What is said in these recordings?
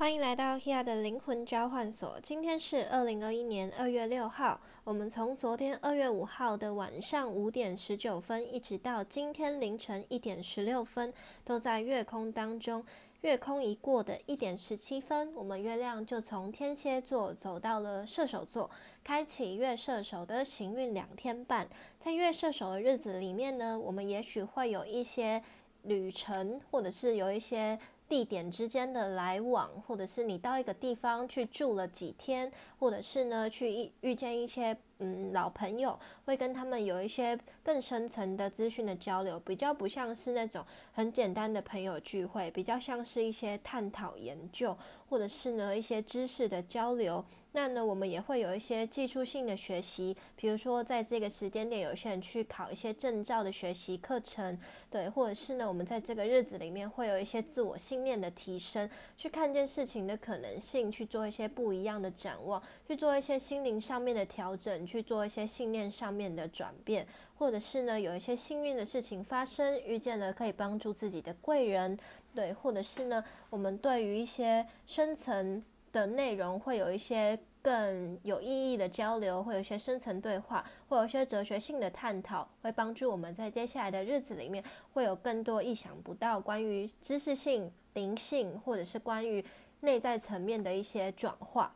欢迎来到 Hea 的灵魂交换所。今天是二零二一年二月六号。我们从昨天二月五号的晚上五点十九分，一直到今天凌晨一点十六分，都在月空当中。月空一过的一点十七分，我们月亮就从天蝎座走到了射手座，开启月射手的行运两天半。在月射手的日子里面呢，我们也许会有一些旅程，或者是有一些。地点之间的来往，或者是你到一个地方去住了几天，或者是呢去遇遇见一些嗯老朋友，会跟他们有一些更深层的资讯的交流，比较不像是那种很简单的朋友聚会，比较像是一些探讨研究，或者是呢一些知识的交流。那呢，我们也会有一些技术性的学习，比如说在这个时间点，有些人去考一些证照的学习课程，对，或者是呢，我们在这个日子里面会有一些自我信念的提升，去看见事情的可能性，去做一些不一样的展望，去做一些心灵上面的调整，去做一些信念上面的转变，或者是呢，有一些幸运的事情发生，遇见了可以帮助自己的贵人，对，或者是呢，我们对于一些深层。的内容会有一些更有意义的交流，会有一些深层对话，会有一些哲学性的探讨，会帮助我们在接下来的日子里面会有更多意想不到关于知识性、灵性，或者是关于内在层面的一些转化。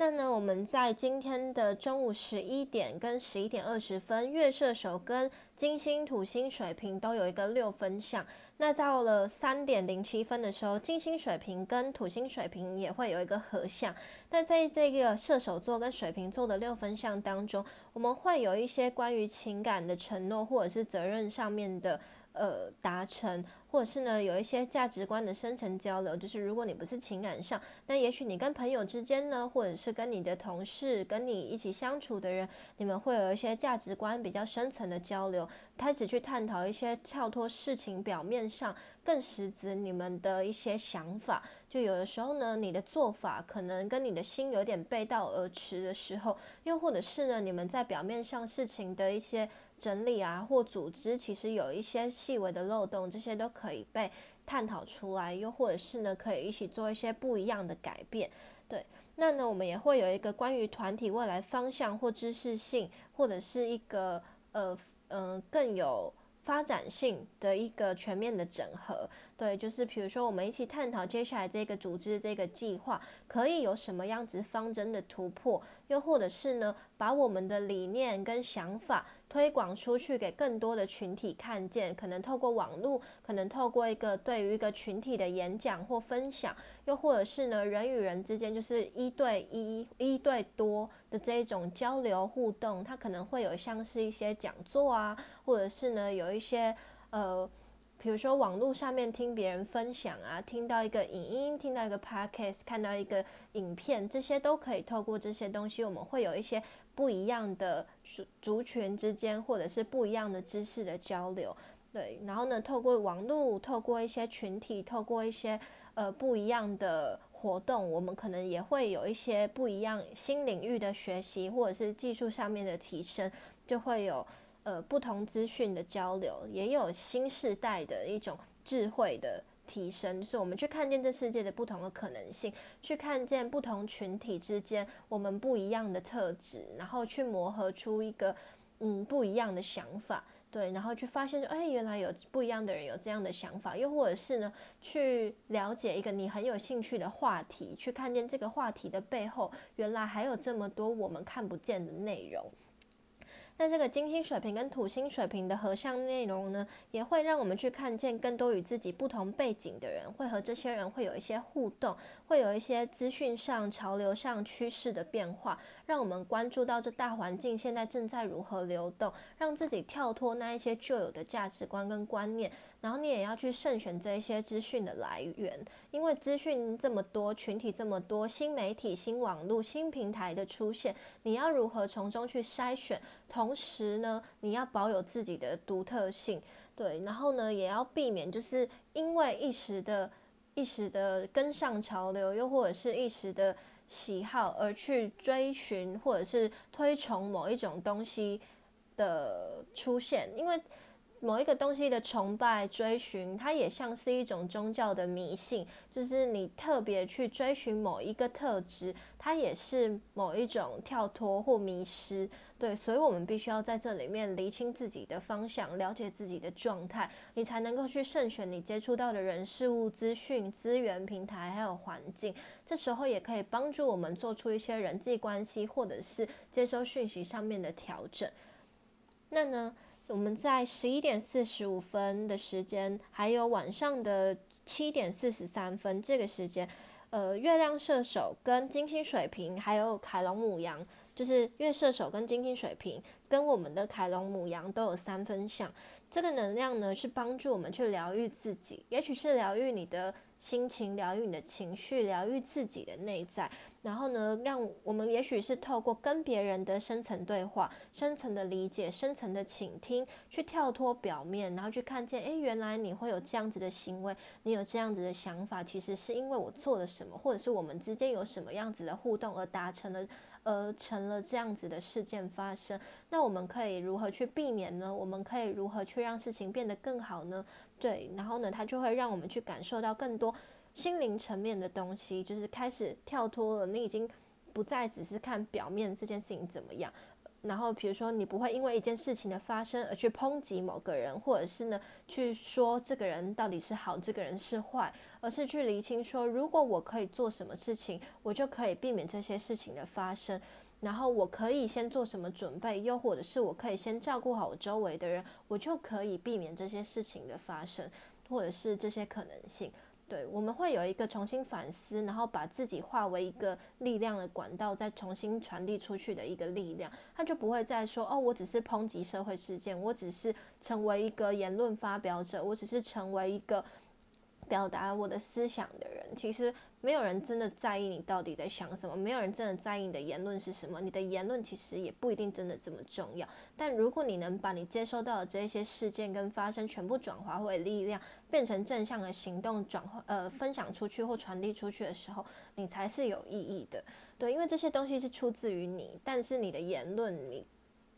那呢，我们在今天的中午十一点跟十一点二十分，月射手跟金星、土星、水瓶都有一个六分相。那到了三点零七分的时候，金星、水瓶跟土星、水瓶也会有一个合相。那在这个射手座跟水瓶座的六分相当中，我们会有一些关于情感的承诺或者是责任上面的。呃，达成，或者是呢，有一些价值观的深层交流。就是如果你不是情感上，那也许你跟朋友之间呢，或者是跟你的同事、跟你一起相处的人，你们会有一些价值观比较深层的交流，开始去探讨一些跳脱事情表面上更实质你们的一些想法。就有的时候呢，你的做法可能跟你的心有点背道而驰的时候，又或者是呢，你们在表面上事情的一些。整理啊，或组织，其实有一些细微的漏洞，这些都可以被探讨出来，又或者是呢，可以一起做一些不一样的改变。对，那呢，我们也会有一个关于团体未来方向或知识性，或者是一个呃嗯更有发展性的一个全面的整合。对，就是比如说，我们一起探讨接下来这个组织这个计划可以有什么样子方针的突破，又或者是呢，把我们的理念跟想法推广出去给更多的群体看见，可能透过网络，可能透过一个对于一个群体的演讲或分享，又或者是呢，人与人之间就是一对一、一对多的这一种交流互动，它可能会有像是一些讲座啊，或者是呢，有一些呃。比如说网络上面听别人分享啊，听到一个影音，听到一个 podcast，看到一个影片，这些都可以透过这些东西，我们会有一些不一样的族族群之间，或者是不一样的知识的交流。对，然后呢，透过网络，透过一些群体，透过一些呃不一样的活动，我们可能也会有一些不一样新领域的学习，或者是技术上面的提升，就会有。呃，不同资讯的交流，也有新时代的一种智慧的提升，是我们去看见这世界的不同的可能性，去看见不同群体之间我们不一样的特质，然后去磨合出一个嗯不一样的想法，对，然后去发现说，哎，原来有不一样的人有这样的想法，又或者是呢，去了解一个你很有兴趣的话题，去看见这个话题的背后，原来还有这么多我们看不见的内容。那这个金星水平跟土星水平的合相内容呢，也会让我们去看见更多与自己不同背景的人，会和这些人会有一些互动，会有一些资讯上、潮流上趋势的变化，让我们关注到这大环境现在正在如何流动，让自己跳脱那一些旧有的价值观跟观念。然后你也要去慎选这一些资讯的来源，因为资讯这么多，群体这么多，新媒体、新网络、新平台的出现，你要如何从中去筛选？同时呢，你要保有自己的独特性，对，然后呢，也要避免就是因为一时的、一时的跟上潮流，又或者是一时的喜好而去追寻或者是推崇某一种东西的出现，因为。某一个东西的崇拜、追寻，它也像是一种宗教的迷信，就是你特别去追寻某一个特质，它也是某一种跳脱或迷失。对，所以我们必须要在这里面厘清自己的方向，了解自己的状态，你才能够去慎选你接触到的人、事物、资讯、资源、平台还有环境。这时候也可以帮助我们做出一些人际关系或者是接收讯息上面的调整。那呢？我们在十一点四十五分的时间，还有晚上的七点四十三分这个时间，呃，月亮射手跟金星水瓶，还有凯龙母羊，就是月射手跟金星水瓶，跟我们的凯龙母羊都有三分相。这个能量呢，是帮助我们去疗愈自己，也许是疗愈你的。心情疗愈你的情绪，疗愈自己的内在，然后呢，让我们也许是透过跟别人的深层对话、深层的理解、深层的倾听，去跳脱表面，然后去看见，诶，原来你会有这样子的行为，你有这样子的想法，其实是因为我做了什么，或者是我们之间有什么样子的互动而达成了。而成了这样子的事件发生，那我们可以如何去避免呢？我们可以如何去让事情变得更好呢？对，然后呢，它就会让我们去感受到更多心灵层面的东西，就是开始跳脱了，你已经不再只是看表面这件事情怎么样。然后，比如说，你不会因为一件事情的发生而去抨击某个人，或者是呢，去说这个人到底是好，这个人是坏，而是去厘清说，如果我可以做什么事情，我就可以避免这些事情的发生。然后，我可以先做什么准备，又或者是我可以先照顾好我周围的人，我就可以避免这些事情的发生，或者是这些可能性。对，我们会有一个重新反思，然后把自己化为一个力量的管道，再重新传递出去的一个力量，他就不会再说哦，我只是抨击社会事件，我只是成为一个言论发表者，我只是成为一个。表达我的思想的人，其实没有人真的在意你到底在想什么，没有人真的在意你的言论是什么。你的言论其实也不一定真的这么重要。但如果你能把你接收到的这些事件跟发生全部转化为力量，变成正向的行动，转化呃分享出去或传递出去的时候，你才是有意义的。对，因为这些东西是出自于你，但是你的言论你。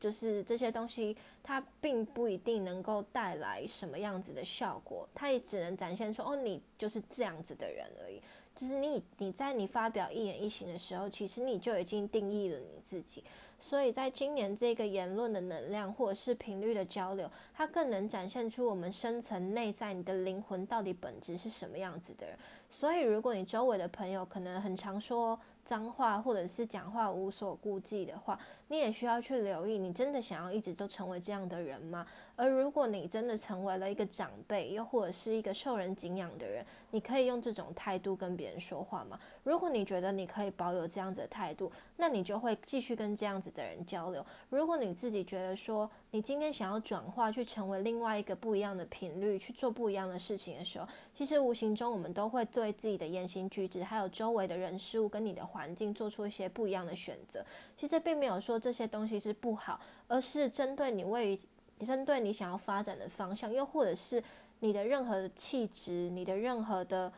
就是这些东西，它并不一定能够带来什么样子的效果，它也只能展现说，哦，你就是这样子的人而已。就是你，你在你发表一言一行的时候，其实你就已经定义了你自己。所以在今年这个言论的能量或者是频率的交流，它更能展现出我们深层内在你的灵魂到底本质是什么样子的人。所以，如果你周围的朋友可能很常说，脏话或者是讲话无所顾忌的话，你也需要去留意，你真的想要一直都成为这样的人吗？而如果你真的成为了一个长辈，又或者是一个受人敬仰的人，你可以用这种态度跟别人说话吗？如果你觉得你可以保有这样子的态度，那你就会继续跟这样子的人交流。如果你自己觉得说，你今天想要转化去成为另外一个不一样的频率，去做不一样的事情的时候，其实无形中我们都会对自己的言行举止，还有周围的人事物跟你的环境做出一些不一样的选择。其实并没有说这些东西是不好，而是针对你为针对你想要发展的方向，又或者是你的任何的气质、你的任何的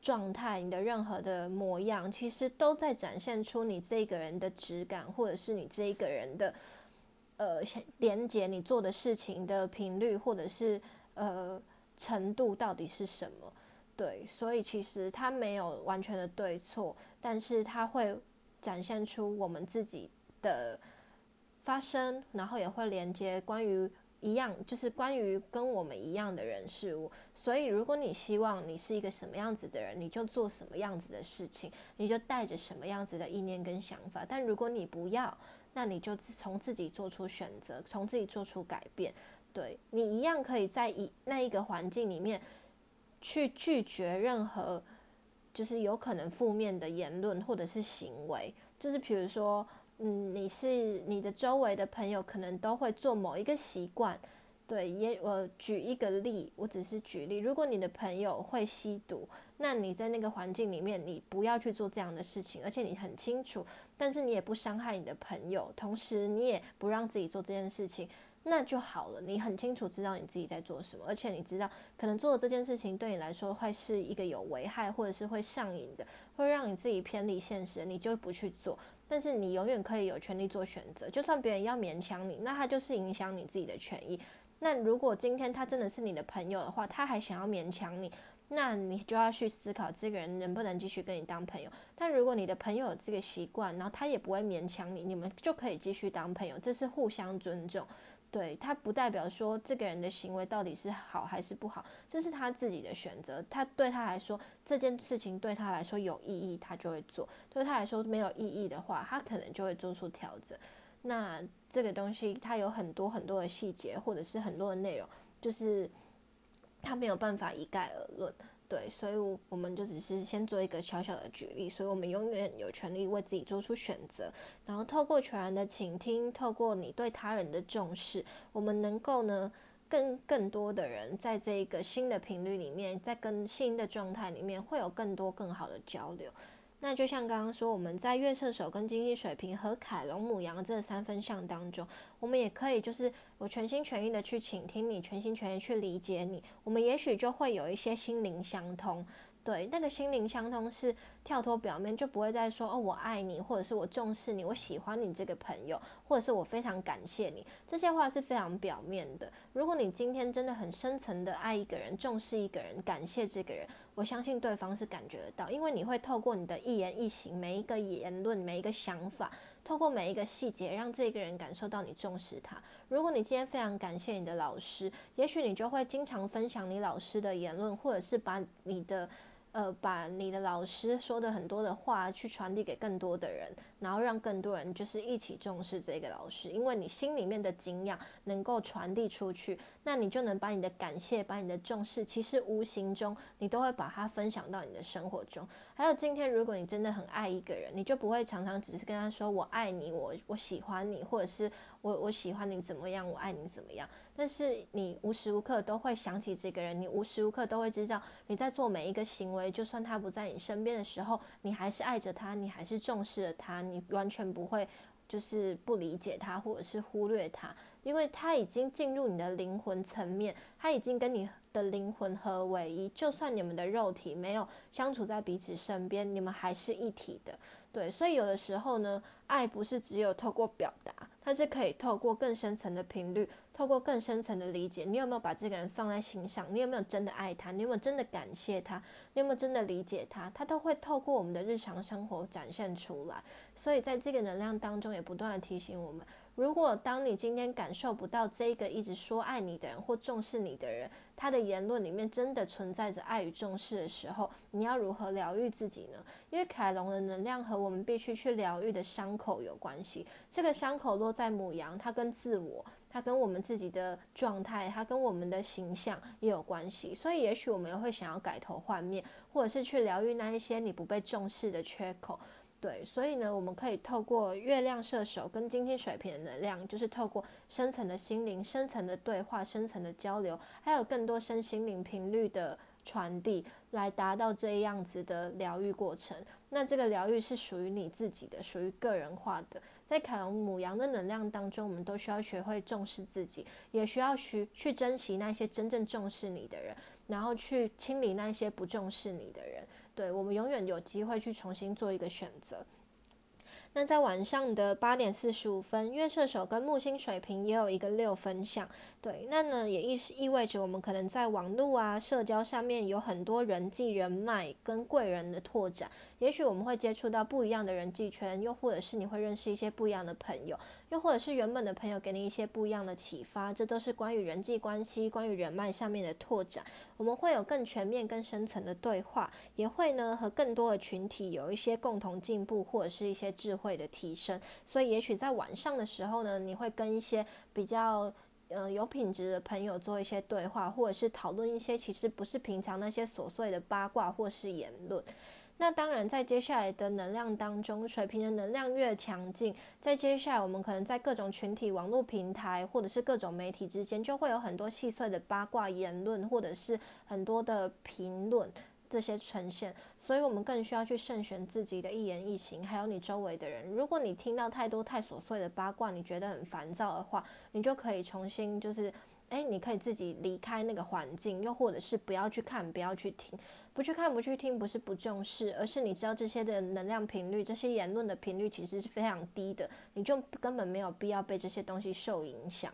状态、你的任何的模样，其实都在展现出你这个人的质感，或者是你这一个人的呃连接你做的事情的频率，或者是呃程度到底是什么？对，所以其实它没有完全的对错，但是它会展现出我们自己的发生，然后也会连接关于一样，就是关于跟我们一样的人事物。所以，如果你希望你是一个什么样子的人，你就做什么样子的事情，你就带着什么样子的意念跟想法。但如果你不要，那你就从自己做出选择，从自己做出改变。对你一样可以在一那一个环境里面。去拒绝任何就是有可能负面的言论或者是行为，就是比如说，嗯，你是你的周围的朋友可能都会做某一个习惯，对，也我举一个例，我只是举例，如果你的朋友会吸毒，那你在那个环境里面，你不要去做这样的事情，而且你很清楚，但是你也不伤害你的朋友，同时你也不让自己做这件事情。那就好了，你很清楚知道你自己在做什么，而且你知道可能做的这件事情对你来说会是一个有危害，或者是会上瘾的，会让你自己偏离现实，你就不去做。但是你永远可以有权利做选择，就算别人要勉强你，那他就是影响你自己的权益。那如果今天他真的是你的朋友的话，他还想要勉强你，那你就要去思考这个人能不能继续跟你当朋友。但如果你的朋友有这个习惯，然后他也不会勉强你，你们就可以继续当朋友，这是互相尊重。对他不代表说这个人的行为到底是好还是不好，这是他自己的选择。他对他来说这件事情对他来说有意义，他就会做；对他来说没有意义的话，他可能就会做出调整。那这个东西它有很多很多的细节，或者是很多的内容，就是他没有办法一概而论。对，所以我们就只是先做一个小小的举例，所以我们永远有权利为自己做出选择，然后透过全然的倾听，透过你对他人的重视，我们能够呢，跟更多的人在这一个新的频率里面，在跟新的状态里面，会有更多更好的交流。那就像刚刚说，我们在月射手跟经济水平和凯龙母羊这三分相当中，我们也可以就是我全心全意的去倾听你，全心全意去理解你，我们也许就会有一些心灵相通。对，那个心灵相通是跳脱表面，就不会再说哦，我爱你，或者是我重视你，我喜欢你这个朋友，或者是我非常感谢你，这些话是非常表面的。如果你今天真的很深层的爱一个人，重视一个人，感谢这个人，我相信对方是感觉得到，因为你会透过你的一言一行，每一个言论，每一个想法，透过每一个细节，让这个人感受到你重视他。如果你今天非常感谢你的老师，也许你就会经常分享你老师的言论，或者是把你的。呃，把你的老师说的很多的话去传递给更多的人，然后让更多人就是一起重视这个老师，因为你心里面的敬仰能够传递出去，那你就能把你的感谢、把你的重视，其实无形中你都会把它分享到你的生活中。还有今天，如果你真的很爱一个人，你就不会常常只是跟他说我爱你，我我喜欢你，或者是我我喜欢你怎么样，我爱你怎么样。但是你无时无刻都会想起这个人，你无时无刻都会知道你在做每一个行为，就算他不在你身边的时候，你还是爱着他，你还是重视了他，你完全不会就是不理解他或者是忽略他，因为他已经进入你的灵魂层面，他已经跟你的灵魂合为一，就算你们的肉体没有相处在彼此身边，你们还是一体的。对，所以有的时候呢，爱不是只有透过表达，它是可以透过更深层的频率，透过更深层的理解。你有没有把这个人放在心上？你有没有真的爱他？你有没有真的感谢他？你有没有真的理解他？他都会透过我们的日常生活展现出来。所以在这个能量当中，也不断的提醒我们。如果当你今天感受不到这个一直说爱你的人或重视你的人，他的言论里面真的存在着爱与重视的时候，你要如何疗愈自己呢？因为凯龙的能量和我们必须去疗愈的伤口有关系。这个伤口落在母羊，它跟自我，它跟我们自己的状态，它跟我们的形象也有关系。所以，也许我们会想要改头换面，或者是去疗愈那一些你不被重视的缺口。对，所以呢，我们可以透过月亮射手跟金星水瓶的能量，就是透过深层的心灵、深层的对话、深层的交流，还有更多身心灵频率的传递，来达到这样子的疗愈过程。那这个疗愈是属于你自己的，属于个人化的。在凯龙母羊的能量当中，我们都需要学会重视自己，也需要去去珍惜那些真正重视你的人，然后去清理那些不重视你的人。对我们永远有机会去重新做一个选择。那在晚上的八点四十五分，月射手跟木星水平也有一个六分相，对，那呢也意意味着我们可能在网络啊、社交上面有很多人际人脉跟贵人的拓展，也许我们会接触到不一样的人际圈，又或者是你会认识一些不一样的朋友，又或者是原本的朋友给你一些不一样的启发，这都是关于人际关系、关于人脉上面的拓展。我们会有更全面、更深层的对话，也会呢和更多的群体有一些共同进步，或者是一些智。会的提升，所以也许在晚上的时候呢，你会跟一些比较嗯有品质的朋友做一些对话，或者是讨论一些其实不是平常那些琐碎的八卦或是言论。那当然，在接下来的能量当中，水平的能量越强劲，在接下来我们可能在各种群体、网络平台或者是各种媒体之间，就会有很多细碎的八卦言论，或者是很多的评论。这些呈现，所以我们更需要去慎选自己的一言一行，还有你周围的人。如果你听到太多太琐碎的八卦，你觉得很烦躁的话，你就可以重新就是，诶，你可以自己离开那个环境，又或者是不要去看，不要去听，不去看，不去听，不是不重视，而是你知道这些的能量频率，这些言论的频率其实是非常低的，你就根本没有必要被这些东西受影响。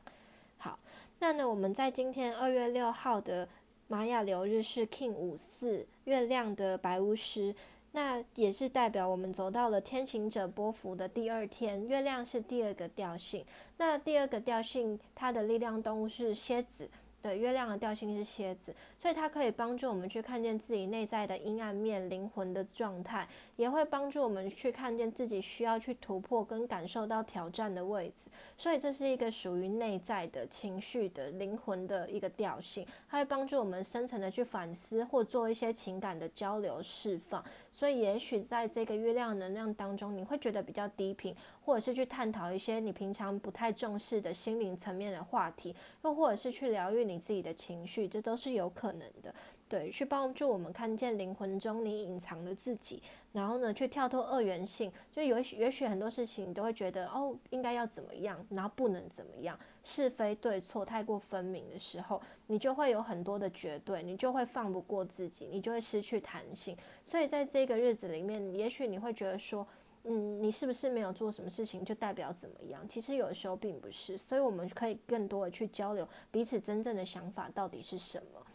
好。那呢，我们在今天二月六号的玛雅流日是 King 五四月亮的白巫师，那也是代表我们走到了天行者波幅的第二天，月亮是第二个调性。那第二个调性，它的力量动物是蝎子。对，月亮的调性是蝎子，所以它可以帮助我们去看见自己内在的阴暗面、灵魂的状态，也会帮助我们去看见自己需要去突破跟感受到挑战的位置。所以这是一个属于内在的情绪的灵魂的一个调性，它会帮助我们深层的去反思或做一些情感的交流释放。所以也许在这个月亮能量当中，你会觉得比较低频，或者是去探讨一些你平常不太重视的心灵层面的话题，又或者是去疗愈你。自己的情绪，这都是有可能的。对，去帮助我们看见灵魂中你隐藏的自己，然后呢，去跳脱二元性。就有许，也许很多事情你都会觉得，哦，应该要怎么样，然后不能怎么样，是非对错太过分明的时候，你就会有很多的绝对，你就会放不过自己，你就会失去弹性。所以在这个日子里面，也许你会觉得说。嗯，你是不是没有做什么事情就代表怎么样？其实有的时候并不是，所以我们可以更多的去交流彼此真正的想法到底是什么。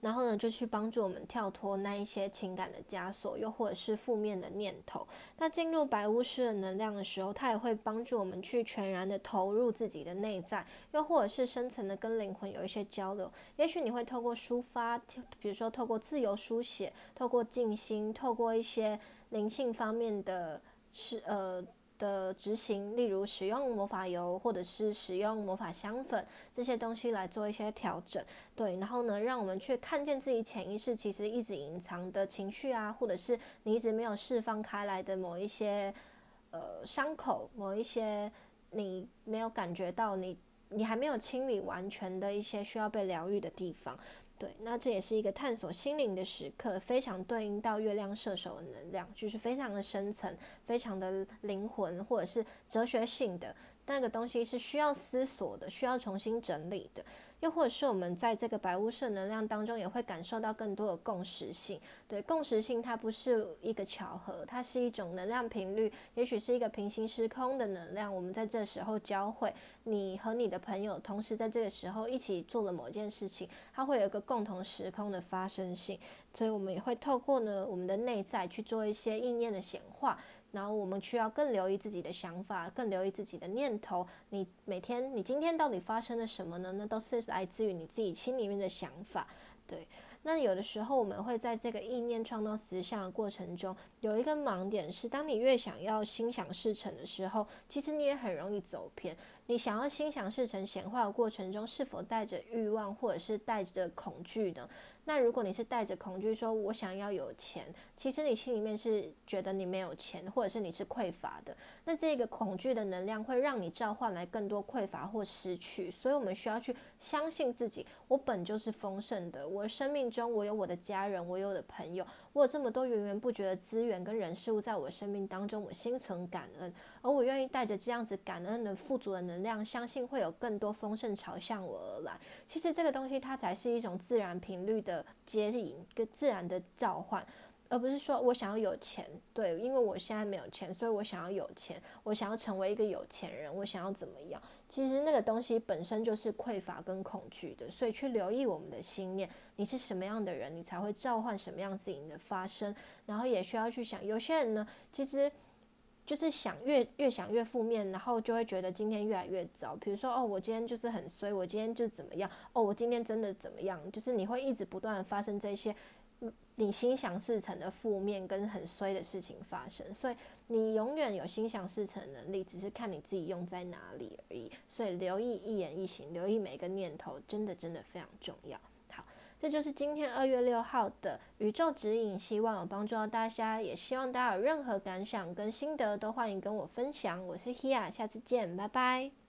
然后呢，就去帮助我们跳脱那一些情感的枷锁，又或者是负面的念头。那进入白巫师的能量的时候，它也会帮助我们去全然的投入自己的内在，又或者是深层的跟灵魂有一些交流。也许你会透过抒发，比如说透过自由书写，透过静心，透过一些灵性方面的，是呃。的执行，例如使用魔法油，或者是使用魔法香粉这些东西来做一些调整，对，然后呢，让我们去看见自己潜意识其实一直隐藏的情绪啊，或者是你一直没有释放开来的某一些呃伤口，某一些你没有感觉到你你还没有清理完全的一些需要被疗愈的地方。对，那这也是一个探索心灵的时刻，非常对应到月亮射手的能量，就是非常的深层，非常的灵魂或者是哲学性的那个东西，是需要思索的，需要重新整理的。又或者是我们在这个白巫色能量当中，也会感受到更多的共识性。对，共识性它不是一个巧合，它是一种能量频率，也许是一个平行时空的能量。我们在这时候交汇，你和你的朋友同时在这个时候一起做了某件事情，它会有一个共同时空的发生性。所以我们也会透过呢我们的内在去做一些意念的显化。然后我们需要更留意自己的想法，更留意自己的念头。你每天，你今天到底发生了什么呢？那都是来自于你自己心里面的想法。对，那有的时候我们会在这个意念创造实相的过程中，有一个盲点是，当你越想要心想事成的时候，其实你也很容易走偏。你想要心想事成显化的过程中，是否带着欲望，或者是带着恐惧呢？那如果你是带着恐惧说“我想要有钱”，其实你心里面是觉得你没有钱，或者是你是匮乏的。那这个恐惧的能量会让你召唤来更多匮乏或失去。所以我们需要去相信自己，我本就是丰盛的。我生命中我有我的家人，我有我的朋友，我有这么多源源不绝的资源跟人事物在我生命当中，我心存感恩，而我愿意带着这样子感恩的富足的能量，相信会有更多丰盛朝向我而来。其实这个东西它才是一种自然频率的。的接引跟自然的召唤，而不是说我想要有钱，对，因为我现在没有钱，所以我想要有钱，我想要成为一个有钱人，我想要怎么样？其实那个东西本身就是匮乏跟恐惧的，所以去留意我们的心念，你是什么样的人，你才会召唤什么样子的发生，然后也需要去想，有些人呢，其实。就是想越越想越负面，然后就会觉得今天越来越糟。比如说，哦，我今天就是很衰，我今天就怎么样？哦，我今天真的怎么样？就是你会一直不断发生这些你心想事成的负面跟很衰的事情发生。所以你永远有心想事成能力，只是看你自己用在哪里而已。所以留意一言一行，留意每个念头，真的真的非常重要。这就是今天二月六号的宇宙指引，希望有帮助到大家，也希望大家有任何感想跟心得都欢迎跟我分享。我是 Hia，下次见，拜拜。